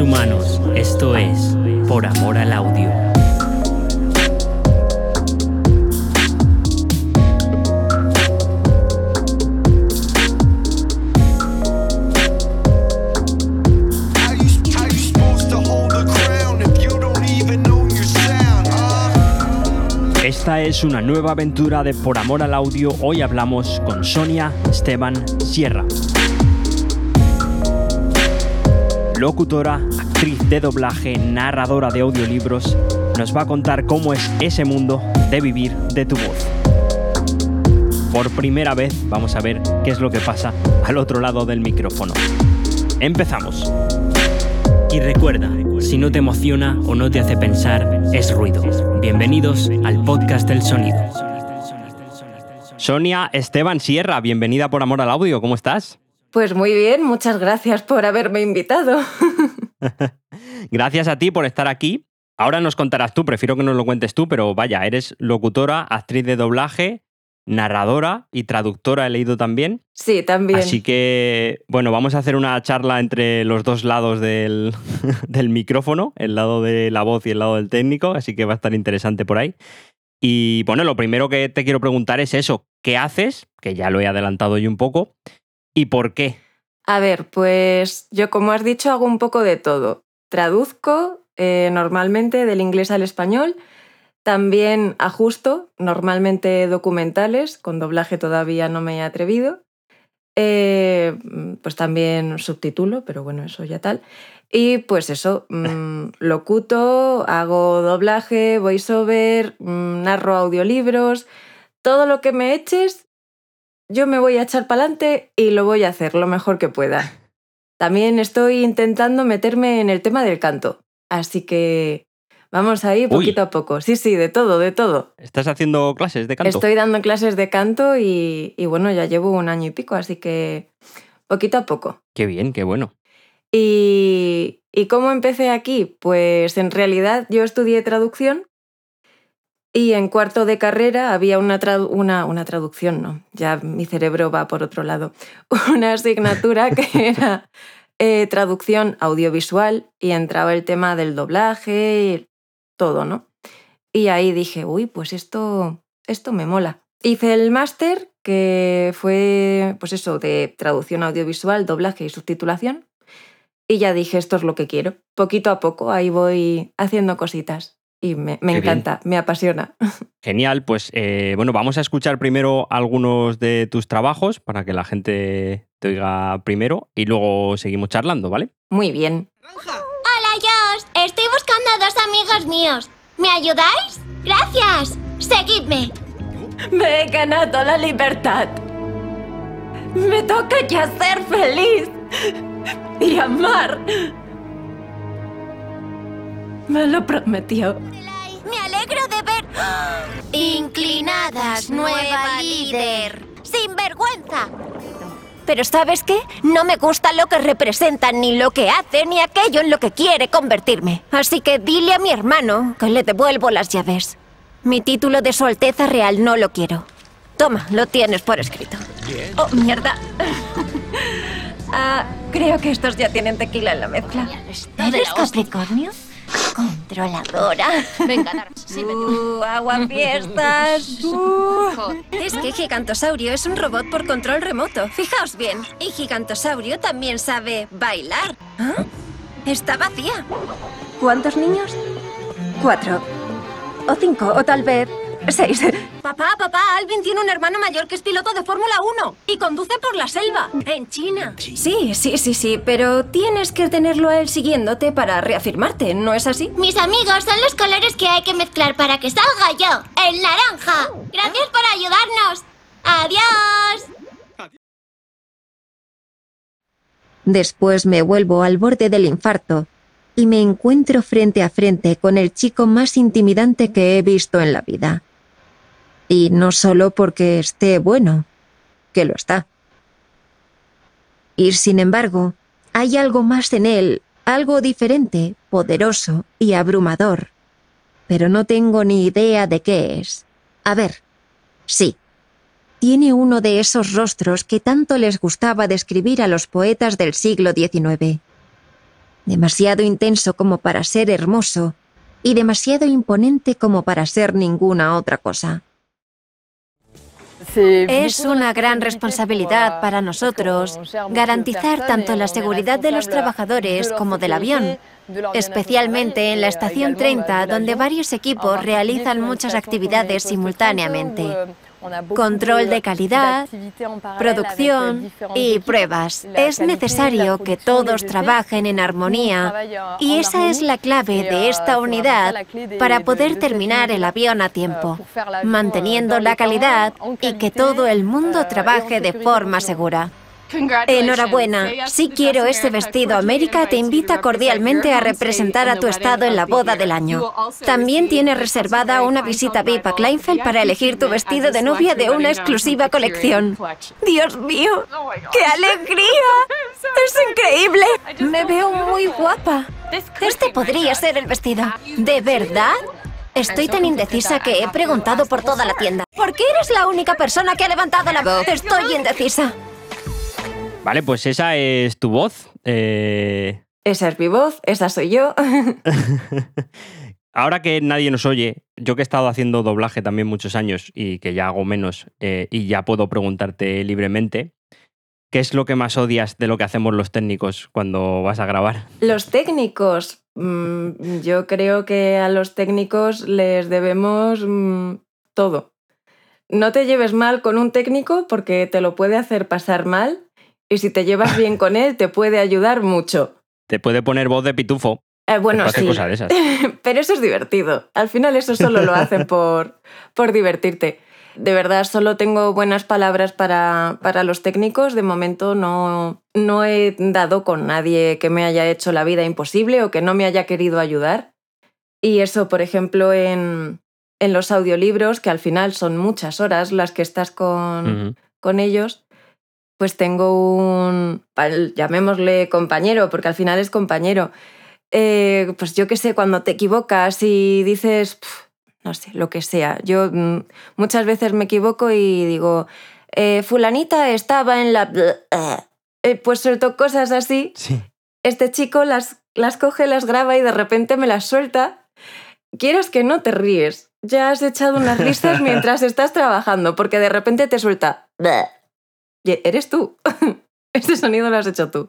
humanos. Esto es Por Amor al Audio. Esta es una nueva aventura de Por Amor al Audio. Hoy hablamos con Sonia Esteban Sierra. Locutora, actriz de doblaje, narradora de audiolibros, nos va a contar cómo es ese mundo de vivir de tu voz. Por primera vez vamos a ver qué es lo que pasa al otro lado del micrófono. Empezamos. Y recuerda, si no te emociona o no te hace pensar, es ruido. Bienvenidos al podcast del sonido. Sonia Esteban Sierra, bienvenida por Amor al Audio, ¿cómo estás? Pues muy bien, muchas gracias por haberme invitado. Gracias a ti por estar aquí. Ahora nos contarás tú, prefiero que nos lo cuentes tú, pero vaya, eres locutora, actriz de doblaje, narradora y traductora, he leído también. Sí, también. Así que, bueno, vamos a hacer una charla entre los dos lados del, del micrófono, el lado de la voz y el lado del técnico, así que va a estar interesante por ahí. Y bueno, lo primero que te quiero preguntar es eso, ¿qué haces? Que ya lo he adelantado yo un poco. ¿Y por qué? A ver, pues yo como has dicho hago un poco de todo. Traduzco eh, normalmente del inglés al español. También ajusto, normalmente documentales, con doblaje todavía no me he atrevido. Eh, pues también subtitulo, pero bueno, eso ya tal. Y pues eso, mm, locuto, hago doblaje, voiceover, mm, narro audiolibros, todo lo que me eches, yo me voy a echar para adelante y lo voy a hacer lo mejor que pueda. También estoy intentando meterme en el tema del canto, así que vamos ahí poquito a poco. Sí, sí, de todo, de todo. ¿Estás haciendo clases de canto? Estoy dando clases de canto y, y bueno, ya llevo un año y pico, así que poquito a poco. Qué bien, qué bueno. ¿Y, ¿Y cómo empecé aquí? Pues en realidad yo estudié traducción y en cuarto de carrera había una, una, una traducción, no, ya mi cerebro va por otro lado, una asignatura que era eh, traducción audiovisual y entraba el tema del doblaje y todo, ¿no? Y ahí dije, uy, pues esto, esto me mola. Hice el máster que fue, pues eso, de traducción audiovisual, doblaje y subtitulación. Y ya dije, esto es lo que quiero. Poquito a poco ahí voy haciendo cositas. Y me, me bien. encanta, me apasiona. Genial, pues eh, bueno, vamos a escuchar primero algunos de tus trabajos para que la gente te oiga primero y luego seguimos charlando, ¿vale? Muy bien. Hola, Josh. Estoy buscando a dos amigos míos. ¿Me ayudáis? Gracias. Seguidme. Me he ganado la libertad. Me toca ya ser feliz y amar. Me lo prometió. Me alegro de ver. Inclinadas, nueva líder. Sin vergüenza. Pero ¿sabes qué? No me gusta lo que representan, ni lo que hacen, ni aquello en lo que quiere convertirme. Así que dile a mi hermano que le devuelvo las llaves. Mi título de Su Alteza Real no lo quiero. Toma, lo tienes por escrito. Oh, mierda. Ah, creo que estos ya tienen tequila en la mezcla. ¿Eres Capricornio? Controladora. Venga, Uh, agua fiestas. Uh. Es que Gigantosaurio es un robot por control remoto. Fijaos bien. Y Gigantosaurio también sabe bailar. ¿Ah? Está vacía. ¿Cuántos niños? Cuatro. O cinco, o tal vez seis. Papá, papá, Alvin tiene un hermano mayor que es piloto de Fórmula 1 y conduce por la selva, en China. Sí, sí, sí, sí, pero tienes que tenerlo a él siguiéndote para reafirmarte, ¿no es así? Mis amigos son los colores que hay que mezclar para que salga yo, el naranja. Gracias por ayudarnos. Adiós. Después me vuelvo al borde del infarto y me encuentro frente a frente con el chico más intimidante que he visto en la vida. Y no solo porque esté bueno, que lo está. Y sin embargo, hay algo más en él, algo diferente, poderoso y abrumador. Pero no tengo ni idea de qué es. A ver, sí. Tiene uno de esos rostros que tanto les gustaba describir a los poetas del siglo XIX. demasiado intenso como para ser hermoso y demasiado imponente como para ser ninguna otra cosa. Es una gran responsabilidad para nosotros garantizar tanto la seguridad de los trabajadores como del avión, especialmente en la estación 30, donde varios equipos realizan muchas actividades simultáneamente. Control de calidad, producción y pruebas. Es necesario que todos trabajen en armonía. y esa es la clave de esta unidad para poder terminar el avión a tiempo, manteniendo la calidad y que todo el mundo trabaje de forma segura. Enhorabuena. Si quiero ese vestido, América te invita cordialmente a representar a tu estado en la boda del año. También tienes reservada una visita VIP a Kleinfeld para elegir tu vestido de novia de una exclusiva colección. Dios mío, qué alegría. Es increíble. Me veo muy guapa. Este podría ser el vestido. ¿De verdad? Estoy tan indecisa que he preguntado por toda la tienda. ¿Por qué eres la única persona que ha levantado la voz? Estoy indecisa. Vale, pues esa es tu voz. Eh, Esa es mi voz, esa soy yo. Ahora que nadie nos oye, yo que he estado haciendo doblaje también muchos años y que ya hago menos eh, y ya puedo preguntarte libremente, ¿qué es lo que más odias de lo que hacemos los técnicos cuando vas a grabar? Los técnicos, mm, yo creo que a los técnicos les debemos mm, todo. No te lleves mal con un técnico porque te lo puede hacer pasar mal y si te llevas bien con él te puede ayudar mucho. Te puede poner voz de pitufo. Eh, bueno, sí. cosas de esas. Pero eso es divertido. Al final eso solo lo hacen por, por divertirte. De verdad, solo tengo buenas palabras para, para los técnicos. De momento no, no he dado con nadie que me haya hecho la vida imposible o que no me haya querido ayudar. Y eso, por ejemplo, en, en los audiolibros, que al final son muchas horas las que estás con, con ellos, pues tengo un, llamémosle compañero, porque al final es compañero. Eh, pues yo qué sé, cuando te equivocas y dices, "Pf, no sé, lo que sea. Yo mm, muchas veces me equivoco y digo, eh, fulanita estaba en la... Eh, pues suelto cosas así. Sí. Este chico las, las coge, las graba y de repente me las suelta. Quieras que no te ríes. Ya has echado unas risas mientras estás trabajando, porque de repente te suelta. Eres tú. Este sonido lo has hecho tú.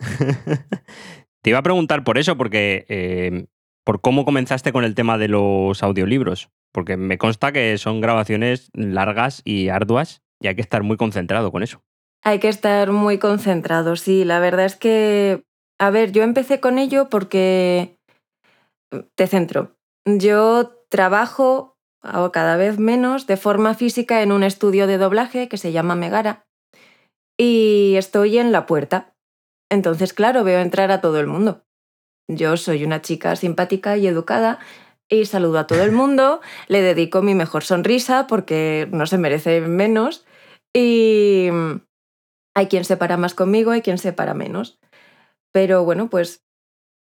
Te iba a preguntar por eso, porque eh, por cómo comenzaste con el tema de los audiolibros, porque me consta que son grabaciones largas y arduas y hay que estar muy concentrado con eso. Hay que estar muy concentrado, sí. La verdad es que, a ver, yo empecé con ello porque te centro. Yo trabajo hago cada vez menos de forma física en un estudio de doblaje que se llama Megara y estoy en la puerta. Entonces, claro, veo entrar a todo el mundo. Yo soy una chica simpática y educada y saludo a todo el mundo, le dedico mi mejor sonrisa porque no se merece menos y hay quien se para más conmigo, hay quien se para menos. Pero bueno, pues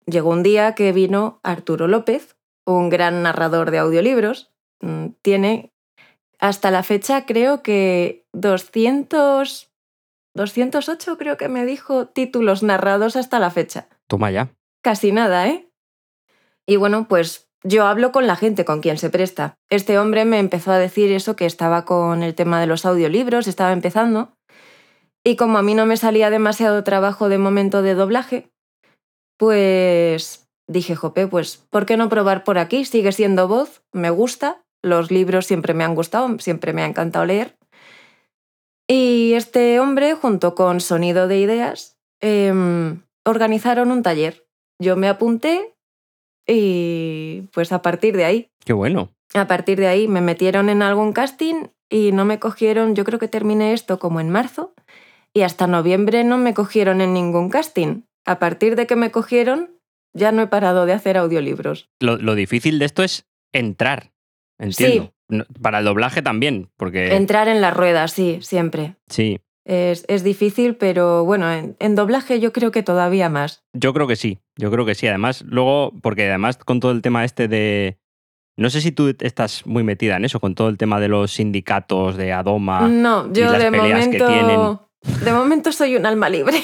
llegó un día que vino Arturo López, un gran narrador de audiolibros. Mm, Tiene hasta la fecha creo que 200, 208 creo que me dijo títulos narrados hasta la fecha. Toma ya. Casi nada, ¿eh? Y bueno, pues yo hablo con la gente con quien se presta. Este hombre me empezó a decir eso, que estaba con el tema de los audiolibros, estaba empezando. Y como a mí no me salía demasiado trabajo de momento de doblaje, pues dije, jope, pues ¿por qué no probar por aquí? Sigue siendo voz, me gusta, los libros siempre me han gustado, siempre me ha encantado leer. Y este hombre, junto con Sonido de Ideas, em, organizaron un taller. Yo me apunté y pues a partir de ahí, Qué bueno. a partir de ahí me metieron en algún casting y no me cogieron, yo creo que terminé esto como en marzo y hasta noviembre no me cogieron en ningún casting. A partir de que me cogieron ya no he parado de hacer audiolibros. Lo, lo difícil de esto es entrar. Entiendo. No- Para el doblaje también, porque... Entrar en la rueda, sí, siempre. Sí, Es, es difícil, pero bueno, en, en doblaje yo creo que todavía más. yo creo que sí. Yo creo que sí. Además, luego, porque además con todo el tema este de... No sé si tú estás muy metida en eso, con todo el tema de los sindicatos de Adoma. no, y yo las de peleas que momento... tienen. De momento soy un alma libre.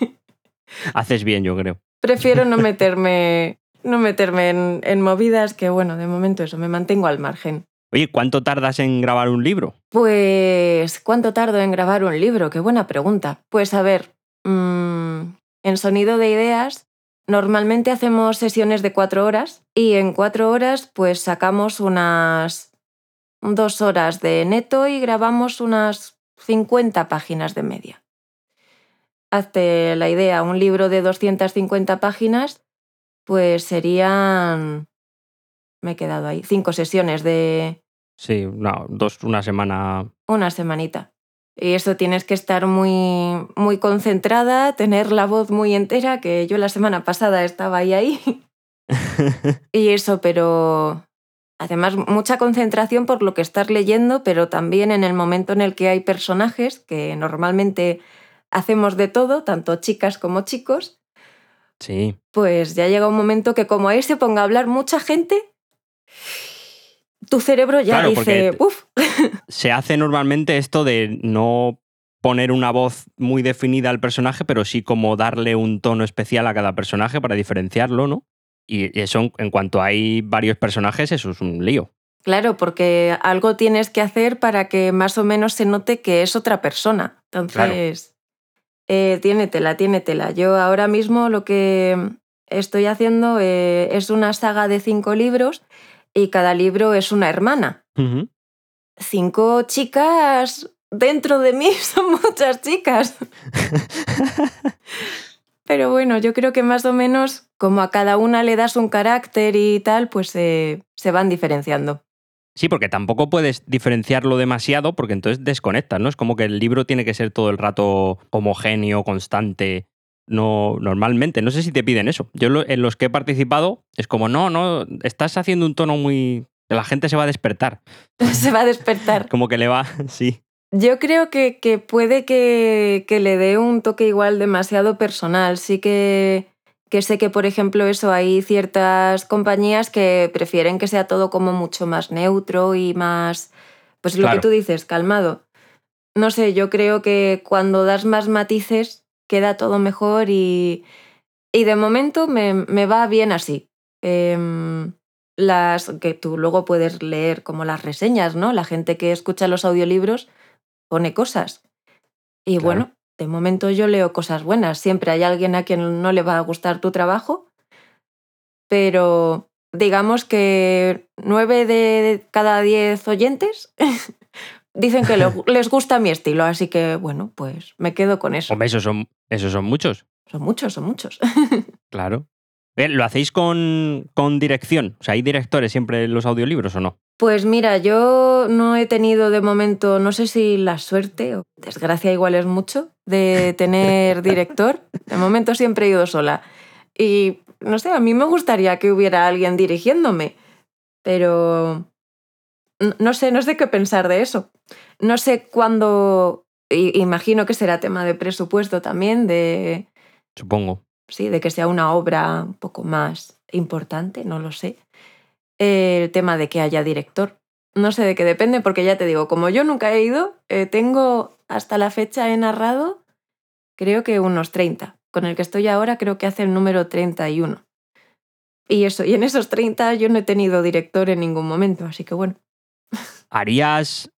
Haces bien, yo creo. prefiero no meterme, no meterme en, en movidas que, bueno, de momento eso, me mantengo al margen. Oye, ¿cuánto tardas en grabar un libro? Pues, ¿cuánto tardo en grabar un libro? Qué buena pregunta. Pues a ver, mm, en Sonido de Ideas normalmente hacemos sesiones de cuatro horas y en cuatro horas pues sacamos unas dos horas de neto y grabamos unas 50 páginas de media. Hazte la idea, un libro de 250 páginas pues serían... Me he quedado ahí. Cinco sesiones de, Sí, no, dos, una semana. una semanita. Y eso tienes que estar muy, muy concentrada, tener la voz muy entera, que yo la semana pasada estaba ahí ahí. y eso, pero además mucha concentración por lo que estás leyendo, pero también en el momento en el que hay personajes, que normalmente hacemos de todo, tanto chicas como chicos, Sí. pues ya llega un momento que como ahí se ponga a hablar mucha gente, tu cerebro ya Claro, dice, uff, Se hace normalmente esto de no poner una voz muy definida al personaje, pero sí como darle un tono especial a cada personaje para diferenciarlo, ¿no? Y eso, en- cuanto hay varios personajes, eso es un lío. Claro, porque algo tienes que hacer para que más o menos se note que es otra persona. Entonces, eh, tiene tela, tiene tela. Yo ahora mismo lo que estoy haciendo eh, es una saga de cinco libros y cada libro es una hermana. Cinco chicas dentro de mí son muchas chicas. Pero bueno, yo creo que más o menos como a cada una le das un carácter y tal, pues eh, se van diferenciando. Sí, porque tampoco puedes diferenciarlo demasiado porque entonces desconectas, ¿no? Es como que el libro tiene que ser todo el rato homogéneo, constante. No, normalmente, no sé si te piden eso. Yo lo- en los que he participado es como, no, no, estás haciendo un tono muy... La gente se va a despertar. se va a despertar. Como que le va, sí. Yo creo que, que puede que, que le dé un toque igual demasiado personal. Sí que, que sé que, por ejemplo, eso hay ciertas compañías que prefieren que sea todo como mucho más neutro y más, pues lo Claro. que tú dices, calmado. No sé, yo creo que cuando das más matices queda todo mejor y, y de momento me, me va bien así. Em, las que tú luego puedes leer como las reseñas, ¿no? La gente que escucha los audiolibros pone cosas. Y Claro. bueno, de momento yo leo cosas buenas. Siempre hay alguien a quien no le va a gustar tu trabajo, pero digamos que nueve de cada diez oyentes dicen que le- les gusta mi estilo, así que bueno, pues me quedo con eso. Hombre, esos son, esos son muchos. Son muchos, son muchos. Claro. ¿Lo hacéis con, con dirección? O sea, ¿hay directores siempre en los audiolibros o no? Pues mira, yo no he tenido de momento, no sé si la suerte o desgracia igual es mucho, de tener director. De momento siempre he ido sola. Y no sé, a mí me gustaría que hubiera alguien dirigiéndome, pero no sé, no sé qué pensar de eso. No sé cuándo, imagino que será tema de presupuesto también, de, Supongo. sí, de que sea una obra un poco más importante, no lo sé. El tema de que haya director. No sé de qué depende, porque ya te digo, como yo nunca he ido, eh, tengo hasta la fecha he narrado, creo que unos 30. Con el que estoy ahora creo que hace el número 31. Y eso, y en esos 30 yo no he tenido director en ningún momento, así que bueno. ¿Harías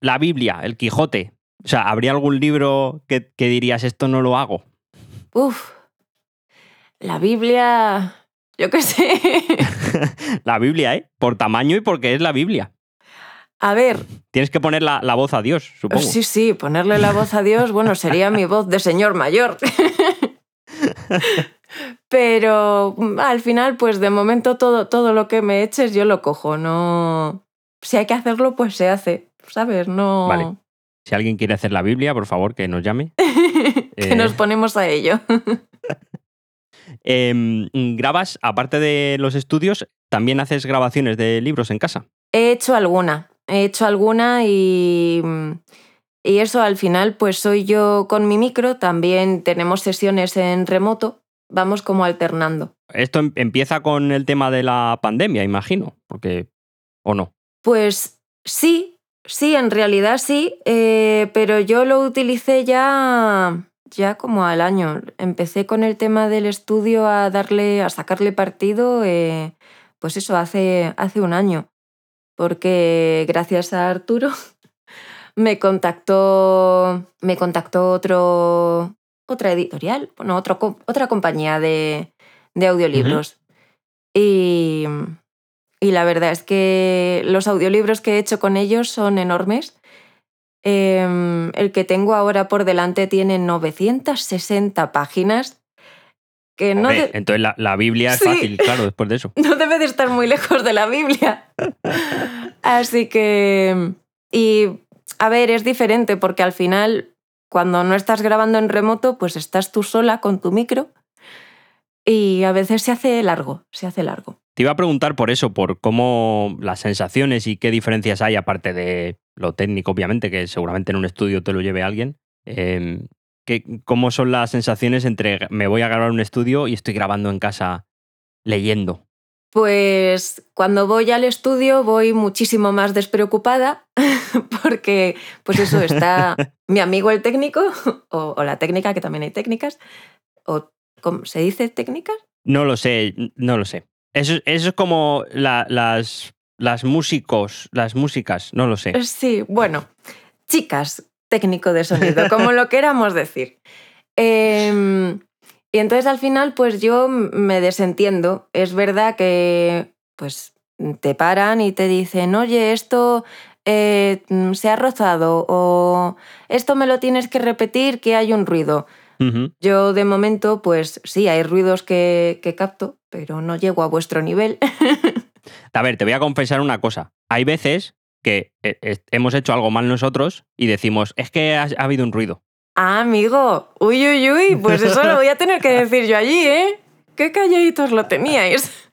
la Biblia, el Quijote? O sea, ¿habría algún libro que, que dirías esto no lo hago? Uf, la Biblia, yo qué sé. la Biblia, ¿eh? Por tamaño y porque es la Biblia. A ver, Tienes que poner la, la voz a Dios, supongo. Sí, sí, ponerle la voz a Dios, bueno, sería mi voz de señor mayor. Pero al final, pues de momento todo, todo lo que me eches yo lo cojo, no... Si hay que hacerlo, pues se hace, ¿sabes? No... Vale. Si alguien quiere hacer la Biblia, por favor, que nos llame. que Eh. nos ponemos a ello. Em, grabas, aparte de los estudios, también haces grabaciones de libros en casa. He hecho alguna, he hecho alguna y, y eso al final pues soy yo con mi micro, también tenemos sesiones en remoto, vamos como alternando. Esto em- empieza con el tema de la pandemia, imagino, porque... ¿O no? Pues sí, sí, en realidad sí, eh, pero yo lo utilicé ya ya como al año. Empecé con el tema del estudio a darle, a sacarle partido, eh, pues eso, hace, hace un año. Porque gracias a Arturo me contactó, me contactó otro, otra editorial, bueno, otro otra compañía de, de audiolibros. y, y la verdad es que los audiolibros que he hecho con ellos son enormes. Em, el que tengo ahora por delante tiene 960 páginas. Que no, Hombre, de- Entonces la, la Biblia es fácil, claro, después de eso. no debe de estar muy lejos de la Biblia. Así que... Y a ver, es diferente porque al final, cuando no estás grabando en remoto, pues estás tú sola con tu micro y a veces se hace largo, se hace largo. Te iba a preguntar por eso, por cómo las sensaciones y qué diferencias hay, aparte de lo técnico, obviamente, que seguramente en un estudio te lo lleve alguien. eh, que- ¿Cómo son las sensaciones entre me voy a grabar un estudio y estoy grabando en casa leyendo? Pues cuando voy al estudio voy muchísimo más despreocupada porque pues eso está mi amigo el técnico o, o la técnica, que también hay técnicas, o ¿cómo ¿se dice técnicas? No lo sé, no lo sé. Eso, eso es como la- las, las músicos, las músicas, no lo sé. Sí, bueno, chicas, técnico de sonido, como lo queramos decir. Em, y entonces al final, pues yo me desentiendo. Es verdad que, pues, te paran y te dicen, oye, esto eh, se ha rozado o esto me lo tienes que repetir que hay un ruido. Yo de momento, pues sí, hay ruidos que, que capto, pero no llego a vuestro nivel. A ver, te voy a confesar una cosa. Hay veces que eh, hemos hecho algo mal nosotros y decimos, es que ha, ha habido un ruido. Ah, amigo. Uy, uy, uy. Pues eso lo voy a tener que decir yo allí, ¿eh? Qué calladitos lo teníais.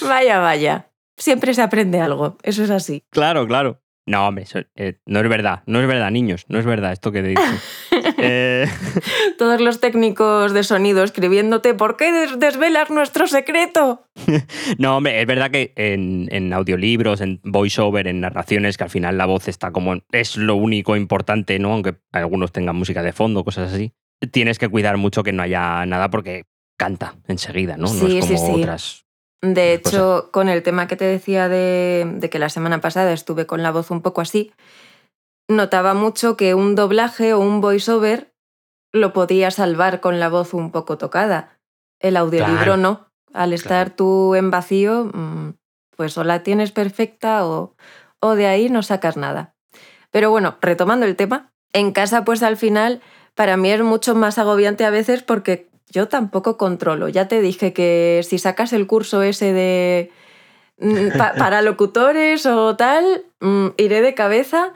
vaya, vaya. Siempre se aprende algo. Eso es así. Claro, claro. No, hombre, eso, eh, no es verdad. No es verdad, niños. No es verdad esto que te he dicho. Eh, Todos los técnicos de sonido escribiéndote, ¿por qué des- desvelas nuestro secreto? no, hombre, es verdad que en, en audiolibros, en voiceover, en narraciones, que al final la voz está como. Es lo único importante, ¿no? Aunque algunos tengan música de fondo, cosas así. Tienes que cuidar mucho que no haya nada porque canta enseguida, ¿no? no Sí, es sí, como sí. otras. De hecho, con el tema que te decía de, de que la semana pasada estuve con la voz un poco así, notaba mucho que un doblaje o un voiceover lo podía salvar con la voz un poco tocada. El audiolibro Claro. no. Al estar tú en vacío, mm, pues o la tienes perfecta o, o de ahí no sacas nada. Pero bueno, retomando el tema, en casa pues al final para mí es mucho más agobiante a veces porque yo tampoco controlo. Ya te dije que si sacas el curso ese de mm, pa- para locutores o tal, mm, iré de cabeza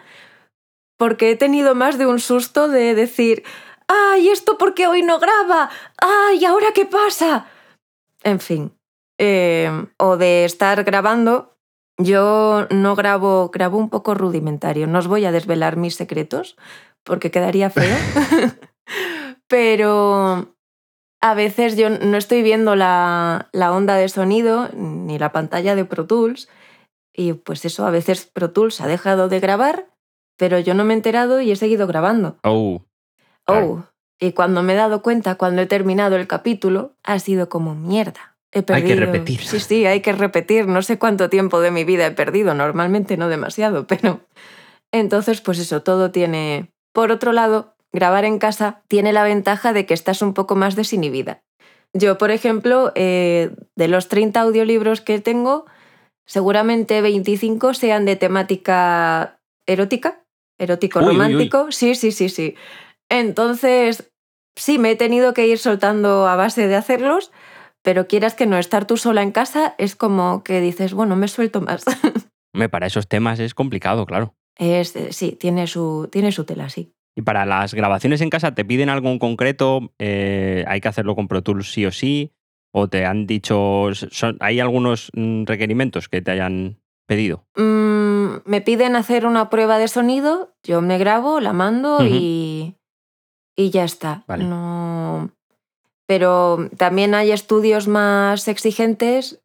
porque he tenido más de un susto de decir, ¡ay, esto por qué hoy no graba! ¡ay, ahora qué pasa! En fin, eh, o de estar grabando. Yo no grabo, grabo un poco rudimentario. No os voy a desvelar mis secretos porque quedaría feo. Pero a veces yo no estoy viendo la, la onda de sonido ni la pantalla de Pro Tools. Y pues eso, a veces Pro Tools ha dejado de grabar, pero yo no me he enterado y he seguido grabando. Oh, Oh, y cuando me he dado cuenta, cuando he terminado el capítulo, ha sido como mierda. He Hay que perdido. repetir. Sí, sí, hay que repetir. No sé cuánto tiempo de mi vida he perdido, normalmente no demasiado, pero. Entonces, pues eso, todo tiene. Por otro lado, grabar en casa tiene la ventaja de que estás un poco más desinhibida. Yo, por ejemplo, eh, de los 30 audiolibros que tengo, seguramente 25 sean de temática erótica, erótico Uy, uy, uy. romántico. Sí, sí, sí, sí. Entonces, sí, me he tenido que ir soltando a base de hacerlos, pero quieras que no estar tú sola en casa es como que dices, bueno, me suelto más. hombre, para esos temas es complicado, claro. es, eh, sí, tiene su, tiene su tela, sí. Y para las grabaciones en casa, ¿te piden algo en concreto? Eh, ¿Hay que hacerlo con Pro Tools sí o sí? ¿O te han dicho, son- hay algunos mm, requerimientos que te hayan pedido? Mm, me piden hacer una prueba de sonido, yo me grabo, la mando y, y ya está. Vale. No... Pero también hay estudios más exigentes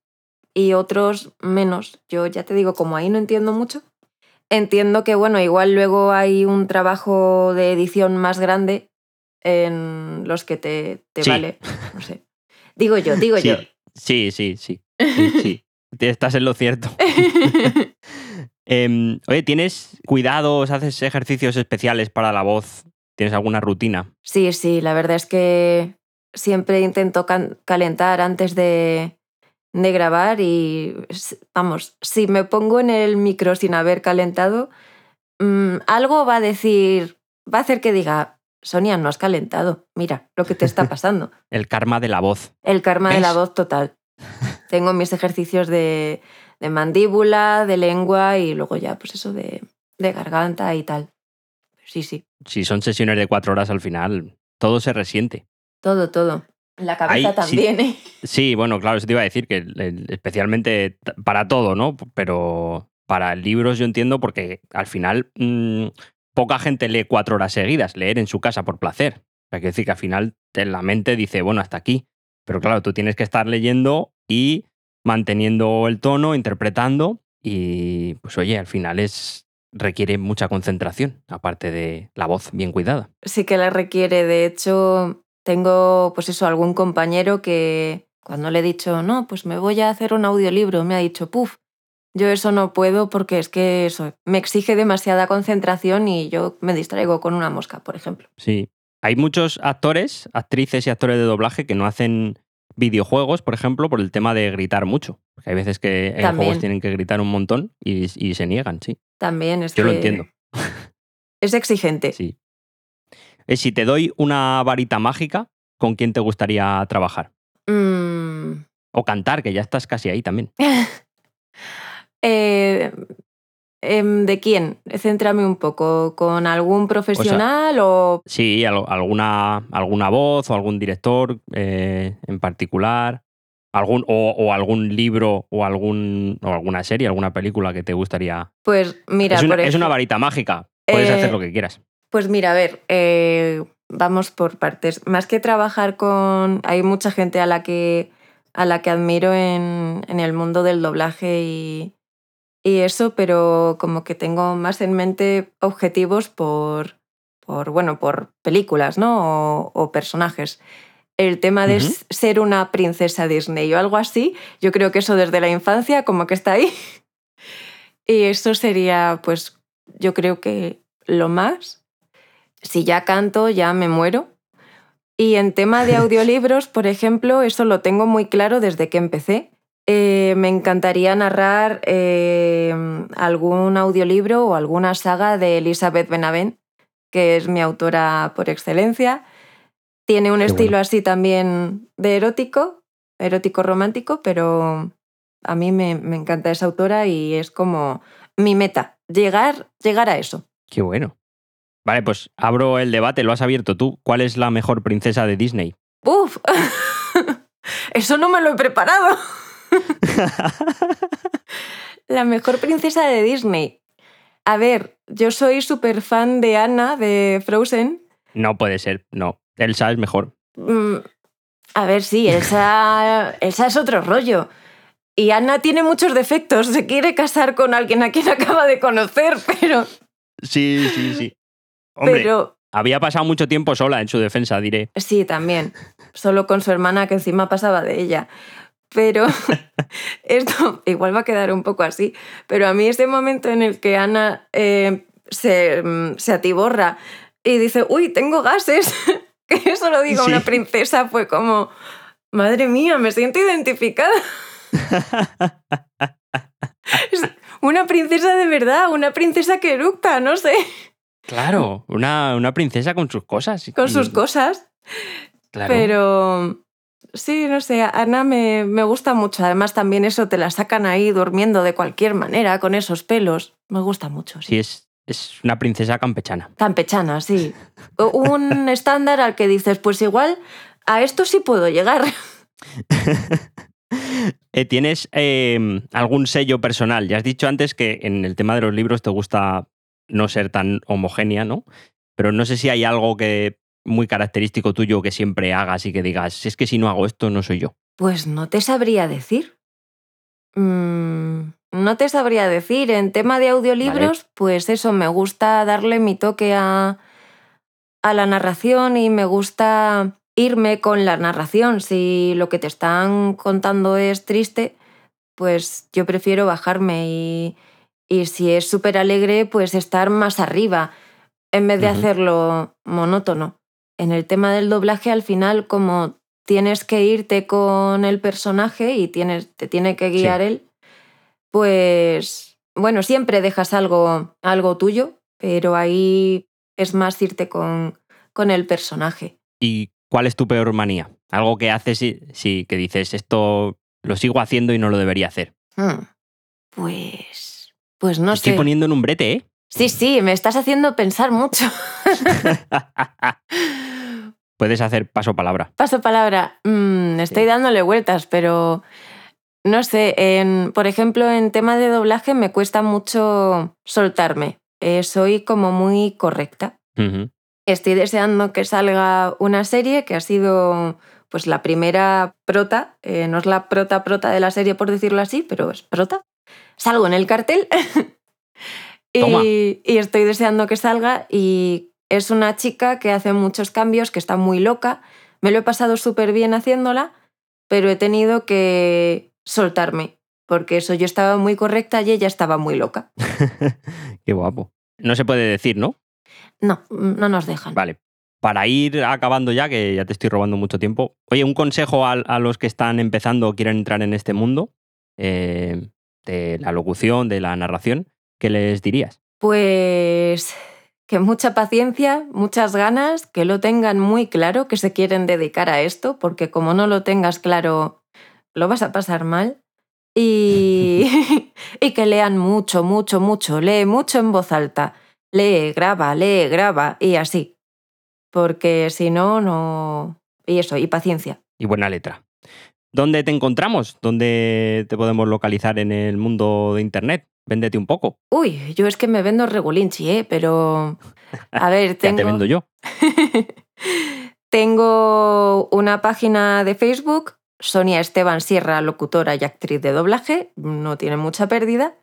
y otros menos. Yo ya te digo, como ahí no entiendo mucho, Entiendo que, bueno, igual luego hay un trabajo de edición más grande en los que te, te Sí. vale. No sé. Digo yo, digo Sí, yo. sí, sí. Sí, sí. Estás en lo cierto. Em, oye, ¿tienes cuidados, haces ejercicios especiales para la voz? ¿Tienes alguna rutina? Sí, sí, la verdad es que siempre intento calentar antes de, de grabar y, vamos, si me pongo en el micro sin haber calentado, mm, algo va a decir, va a hacer que diga, Sonia, no has calentado, mira lo que te está pasando. El karma de la voz. El karma de la voz total. Tengo mis ejercicios de, de mandíbula, de lengua y luego ya, pues eso de, de garganta y tal. Sí, sí, Si son sesiones de cuatro horas al final, todo se resiente. todo, todo. La cabeza Ahí sí. también, ¿eh? Sí, bueno, claro, eso te iba a decir que especialmente para todo, ¿no? Pero para libros yo entiendo porque al final mm, poca gente lee cuatro horas seguidas, leer en su casa por placer. O sea, quiere decir que al final la mente dice, bueno, hasta aquí. Pero claro, tú tienes que estar leyendo y manteniendo el tono, interpretando y pues oye, al final es requiere mucha concentración, aparte de la voz bien cuidada. sí que la requiere. De hecho, tengo, pues eso, algún compañero que cuando le he dicho, no, pues me voy a hacer un audiolibro, me ha dicho, puf, yo eso no puedo porque es que eso me exige demasiada concentración y yo me distraigo con una mosca, por ejemplo. Sí. Hay muchos actores, actrices y actores de doblaje que no hacen videojuegos, por ejemplo, por el tema de gritar mucho. Porque hay veces que en También. juegos tienen que gritar un montón y, y se niegan, sí. También es Yo lo entiendo. Es exigente. Sí. Eh, si te doy una varita mágica, ¿con quién te gustaría trabajar? Mm, O cantar, que ya estás casi ahí también. eh, ¿De quién? Céntrame un poco. ¿Con algún profesional o, Sí, al- alguna, alguna voz o algún director eh, en particular. Algún, o, o algún libro o, algún, o alguna serie, alguna película que te gustaría. Pues mira, es, una, por es una ejemplo- varita mágica. Puedes Eh, hacer lo que quieras. Pues mira, a ver, eh, vamos por partes. Más que trabajar con. Hay mucha gente a la que, a la que admiro en, en el mundo del doblaje y, y eso, pero como que tengo más en mente objetivos por, por bueno, por películas, ¿no? O, o personajes. El tema de ser una princesa Disney o algo así, yo creo que eso desde la infancia como que está ahí. Y eso sería, pues, yo creo que lo más. Si ya canto, ya me muero. Y en tema de audiolibros, por ejemplo, eso lo tengo muy claro desde que empecé. Eh, me encantaría narrar eh, algún audiolibro o alguna saga de Elizabeth Benavent, que es mi autora por excelencia. Tiene un Qué estilo bueno. así también de erótico, erótico romántico, pero a mí me, me encanta esa autora y es como mi meta, llegar, llegar a eso. Qué bueno. Vale, pues abro el debate, lo has abierto tú. ¿Cuál es la mejor princesa de Disney? ¡Uf! Eso no me lo he preparado. La mejor princesa de Disney. A ver, yo soy súper fan de Anna de Frozen. No puede ser, no. Elsa es mejor. Mm, A ver, sí, Elsa, Elsa es otro rollo. Y Anna tiene muchos defectos. Se quiere casar con alguien a quien acaba de conocer, pero. Sí, sí, sí. Hombre, pero había pasado mucho tiempo sola en su defensa, diré. Sí, también. Solo con su hermana que encima pasaba de ella. Pero esto igual va a quedar un poco así. Pero a mí ese momento en el que Ana eh, se, mm, se atiborra y dice, uy, tengo gases, que eso lo digo a una princesa, fue como, madre mía, me siento identificada. Una princesa de verdad, una princesa que eructa, no sé, Claro, una, una princesa con sus cosas. con sus cosas. Claro. Pero sí, no sé, Ana me, me gusta mucho. Además, también eso te la sacan ahí durmiendo de cualquier manera, con esos pelos. Me gusta mucho, sí. Sí, es, es una princesa campechana. Campechana, sí. Un estándar al que dices, pues igual a esto sí puedo llegar. Eh, ¿Tienes eh, algún sello personal? Ya has dicho antes que en el tema de los libros te gusta no ser tan homogénea, ¿no? Pero no sé si hay algo que muy característico tuyo que siempre hagas y que digas, "Si es que si no hago esto, no soy yo. Pues no te sabría decir. Mm, no te sabría decir. En tema de audiolibros, pues eso, me gusta darle mi toque a, a la narración y me gusta irme con la narración. Si lo que te están contando es triste, pues yo prefiero bajarme y, y si es súper alegre, pues estar más arriba en vez de hacerlo monótono. En el tema del doblaje, al final, como tienes que irte con el personaje y tienes, te tiene que Sí. guiar él, pues bueno, siempre dejas algo, algo tuyo, pero ahí es más irte con, con el personaje. ¿Y cuál es tu peor manía? Algo que haces y sí, que dices, esto lo sigo haciendo y no lo debería hacer. Hmm, Pues, pues no Estoy sé. poniendo en un brete, ¿eh? Sí, sí, me estás haciendo pensar mucho. Puedes hacer paso palabra. Paso palabra. Mm, estoy Sí. dándole vueltas, pero no sé. En, por ejemplo, en tema de doblaje me cuesta mucho soltarme. Eh, soy como muy correcta. Estoy deseando que salga una serie que ha sido pues la primera prota. eh, no es la prota prota de la serie por decirlo así, pero es prota. Salgo en el cartel y, y estoy deseando que salga y es una chica que hace muchos cambios, que está muy loca. Me lo he pasado súper bien haciéndola, pero he tenido que soltarme, porque eso yo estaba muy correcta y ella estaba muy loca. Qué guapo. No se puede decir, ¿no? No, no nos dejan. Vale. Para ir acabando ya, que ya te estoy robando mucho tiempo. Oye, un consejo a, a los que están empezando o quieren entrar en este mundo eh, de la locución, de la narración, ¿qué les dirías? Pues que mucha paciencia, muchas ganas, que lo tengan muy claro, que se quieren dedicar a esto, porque como no lo tengas claro, lo vas a pasar mal. Y, y que lean mucho, mucho, mucho, lee mucho en voz alta, lee, graba, lee, graba, y así. Porque si no, no... Y eso, y paciencia. Y buena letra. ¿Dónde te encontramos? ¿Dónde te podemos localizar en el mundo de Internet? Véndete un poco. Uy, yo es que me vendo regulinchi, ¿eh? Pero... A ver, Ya tengo... te vendo yo. Tengo una página de Facebook, Sonia Esteban Sierra, locutora y actriz de doblaje, no tiene mucha pérdida.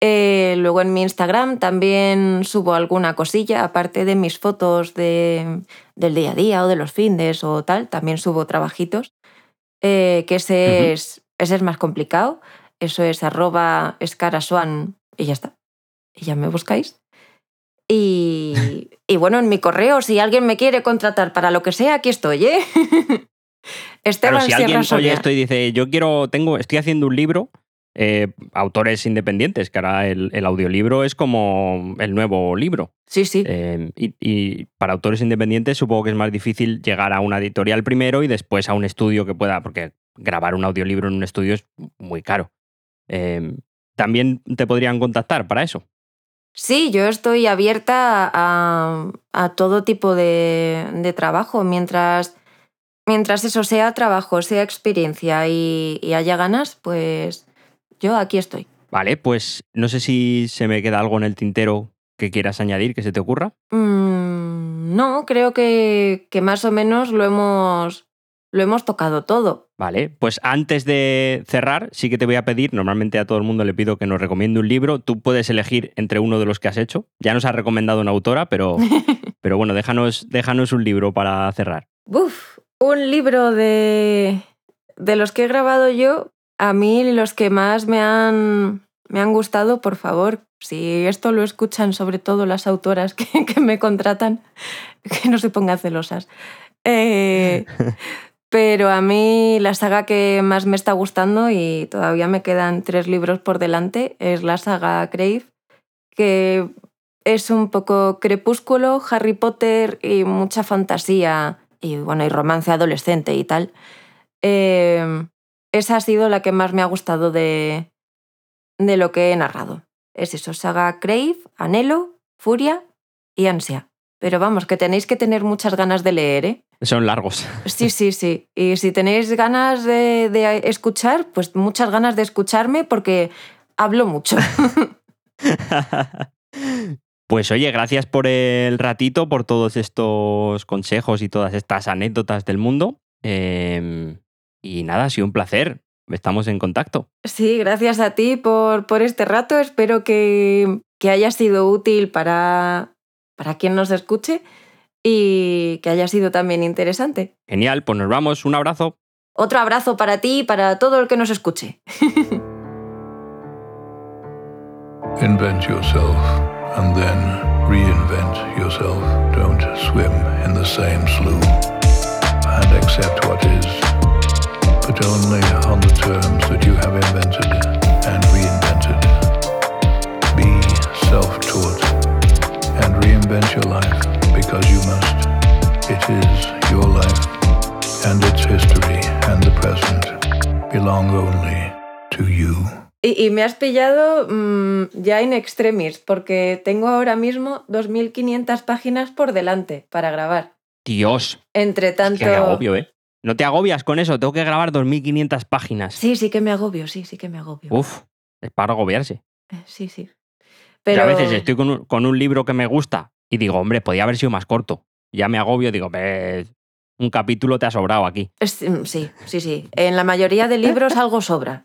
Eh, luego en mi Instagram también subo alguna cosilla, aparte de mis fotos de- del día a día o de los findes o tal, también subo trabajitos, eh, que ese, es, ese es más complicado. Eso es arroba escaraswan y ya está. Y ya me buscáis. Y, y bueno, en mi correo, si alguien me quiere contratar para lo que sea, aquí estoy, ¿eh? Esteban Claro, si alguien Sierra oye Sonia. esto y dice, yo quiero, tengo, estoy haciendo un libro, eh, autores independientes, que ahora el, el audiolibro es como el nuevo libro. Sí, sí. Eh, y, y para autores independientes supongo que es más difícil llegar a una editorial primero y después a un estudio que pueda, porque grabar un audiolibro en un estudio es muy caro. Eh, También te podrían contactar para eso. Sí, yo estoy abierta a, a todo tipo de, de trabajo, mientras, mientras eso sea trabajo, sea experiencia y, y haya ganas, pues yo aquí estoy. Vale, pues no sé si se me queda algo en el tintero que quieras añadir, que se te ocurra. Mm, no, creo que, que más o menos lo hemos, lo hemos tocado todo. Vale, pues antes de cerrar, sí que te voy a pedir, normalmente a todo el mundo le pido que nos recomiende un libro, tú puedes elegir entre uno de los que has hecho. Ya nos has recomendado una autora, pero, pero bueno, déjanos, déjanos un libro para cerrar. Uf, un libro de, de los que he grabado yo, a mí los que más me han, me han gustado, por favor, si esto lo escuchan sobre todo las autoras que, que me contratan, que no se pongan celosas. Eh, pero a mí la saga que más me está gustando y todavía me quedan tres libros por delante es la saga Crave, que es un poco crepúsculo, Harry Potter y mucha fantasía y bueno, y romance adolescente y tal. Eh, esa ha sido la que más me ha gustado de, de lo que he narrado. Es eso, saga Crave, Anhelo, Furia y Ansia. Pero vamos, que tenéis que tener muchas ganas de leer, ¿eh? Son largos. Sí, sí, sí. Y si tenéis ganas de, de escuchar, pues muchas ganas de escucharme porque hablo mucho. Pues oye, gracias por el ratito, por todos estos consejos y todas estas anécdotas del mundo. Eh, y nada, ha sido un placer. estamos en contacto. Sí, gracias a ti por, por este rato. Espero que, que haya sido útil para, para quien nos escuche y que haya sido también interesante. Genial, pues nos vamos. Un abrazo. Otro abrazo para ti y para todo el que nos escuche. Invent yourself and then reinvent yourself. Don't swim in the same slough and accept what is, but only on the terms that you have invented and reinvented. Be self taught and reinvent your life because you must. It is your life, and its history and the present belong only to you. Y, y me has pillado mm, ya in extremis, porque tengo ahora mismo 2.500 páginas por delante para grabar. Dios, Entre tanto... qué agobio, ¿eh? No te agobias con eso, tengo que grabar 2.500 páginas. Sí, sí que me agobio, sí, sí que me agobio. Uf, es para agobiarse. Eh, Sí, sí. Yo Pero a veces estoy con un, con un libro que me gusta y digo, hombre, podía haber sido más corto. Ya me agobio, digo, "Ves, un capítulo te ha sobrado aquí. Mm, Sí, sí, sí. En la mayoría de libros algo sobra.